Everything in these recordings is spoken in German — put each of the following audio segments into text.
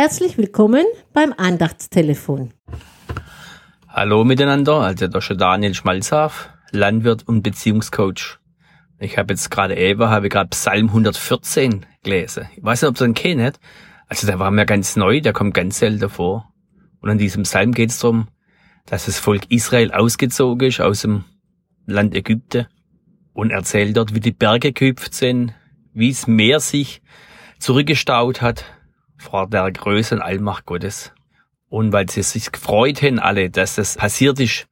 Herzlich willkommen beim Andachtstelefon. Hallo miteinander, also ist Daniel Schmalzhaf, Landwirt und Beziehungscoach. Ich habe jetzt gerade eben, habe gerade Psalm 114 gelesen. Ich weiß nicht, ob ihr den kennt. Also der war mir ganz neu, der kommt ganz selten vor. Und in diesem Psalm geht es darum, dass das Volk Israel ausgezogen ist aus dem Land Ägypten und erzählt dort, wie die Berge gehüpft sind, wie das Meer sich zurückgestaut hat vor der Größe und Allmacht Gottes. Und weil sie sich gefreut haben alle, dass das passiert ist,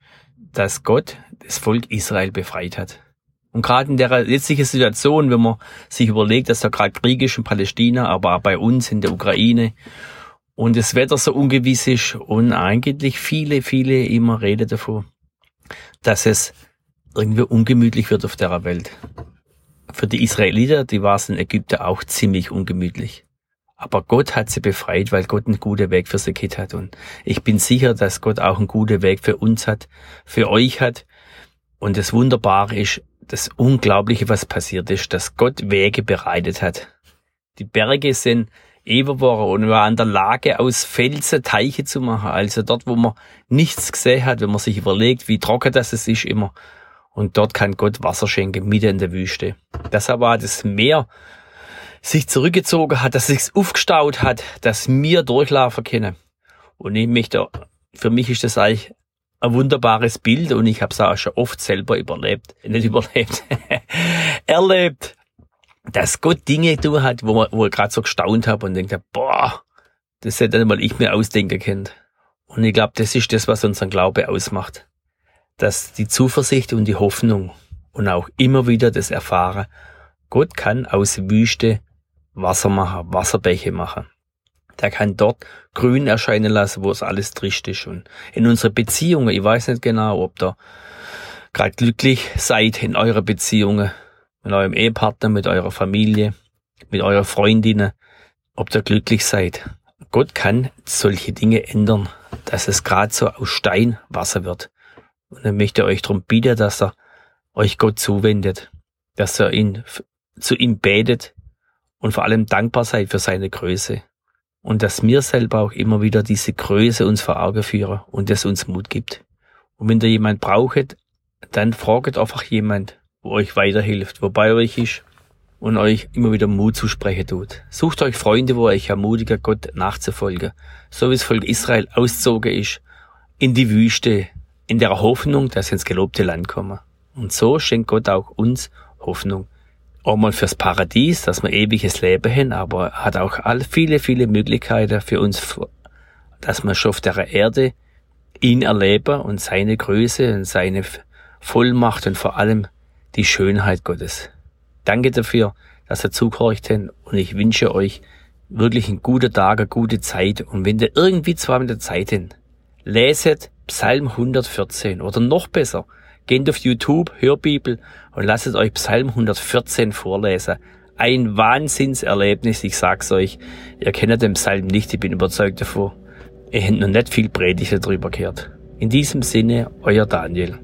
dass Gott das Volk Israel befreit hat. Und gerade in der jetzigen Situation, wenn man sich überlegt, dass da gerade Krieg ist in Palästina, aber auch bei uns in der Ukraine und das Wetter so ungewiss ist und eigentlich viele, viele immer reden davon, dass es irgendwie ungemütlich wird auf der Welt. Für die Israeliter, die war es in Ägypten auch ziemlich ungemütlich. Aber Gott hat sie befreit, weil Gott einen guten Weg für sie geht hat. Und ich bin sicher, dass Gott auch einen guten Weg für uns hat, für euch hat. Und das Wunderbare ist, das Unglaubliche, was passiert ist, dass Gott Wege bereitet hat. Die Berge sind Eberwoche und war an der Lage, aus Felsen Teiche zu machen. Also dort, wo man nichts gesehen hat, wenn man sich überlegt, wie trocken das ist immer. Und dort kann Gott Wasser schenken, mitten in der Wüste. Deshalb war das Meer sich zurückgezogen hat, dass sich's aufgestaut hat, dass mir durchlaufen können. Und ich möchte, für mich ist das eigentlich ein wunderbares Bild und ich habe es auch schon oft selber überlebt, nicht überlebt, erlebt, dass Gott Dinge tun hat, wo, man, wo ich gerade so gestaunt habe und denkt, boah, das hätte nicht mal ich mir ausdenken können. Und ich glaube, das ist das, was unseren Glaube ausmacht. Dass die Zuversicht und die Hoffnung und auch immer wieder das Erfahren, Gott kann aus Wüste Wasser machen, Wasserbäche machen. Der kann dort grün erscheinen lassen, wo es alles trist ist. Und in unserer Beziehungen, ich weiß nicht genau, ob da gerade glücklich seid in eurer Beziehungen, mit eurem Ehepartner, mit eurer Familie, mit eurer Freundinnen, ob ihr glücklich seid. Gott kann solche Dinge ändern, dass es gerade so aus Stein Wasser wird. Und er möchte euch darum bitten, dass er euch Gott zuwendet, dass er ihn zu ihm betet, und vor allem dankbar seid für seine Größe. Und dass wir selber auch immer wieder diese Größe uns vor Augen führen und es uns Mut gibt. Und wenn ihr jemand braucht, dann fragt einfach jemand, wo euch weiterhilft, wo bei euch ist und euch immer wieder Mut zu sprechen tut. Sucht euch Freunde, wo euch ermutigen, Gott nachzufolgen, so wie es Volk Israel auszogen ist, in die Wüste, in der Hoffnung, dass sie ins gelobte Land kommen. Und so schenkt Gott auch uns Hoffnung auch mal fürs Paradies, dass wir ewiges Leben haben, aber hat auch all viele, viele Möglichkeiten für uns, dass wir schon auf der Erde ihn erleben und seine Größe und seine Vollmacht und vor allem die Schönheit Gottes. Danke dafür, dass ihr zugehorcht habt und ich wünsche euch wirklich einen guten Tag, eine gute Zeit und wenn ihr irgendwie zwar mit der Zeit habt, leset Psalm 114 oder noch besser, Geht auf YouTube, Hörbibel und lasst euch Psalm 114 vorlesen. Ein Wahnsinnserlebnis, ich sag's euch. Ihr kennt den Psalm nicht, ich bin überzeugt davon. Ihr habt noch nicht viel Predigt darüber gehört. In diesem Sinne, euer Daniel.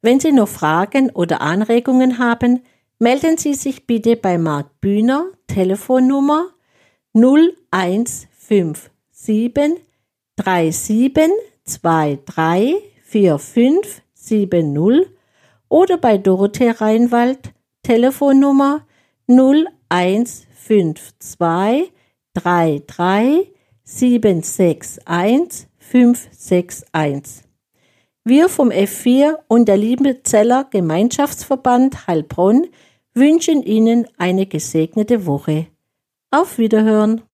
Wenn Sie noch Fragen oder Anregungen haben, melden Sie sich bitte bei Marc Bühner, Telefonnummer 0157 3723 4570 oder bei Dorothee Reinwald, Telefonnummer 0152 33 761 561. Wir vom F4 und der Liebenzeller Gemeinschaftsverband Heilbronn wünschen Ihnen eine gesegnete Woche. Auf Wiederhören!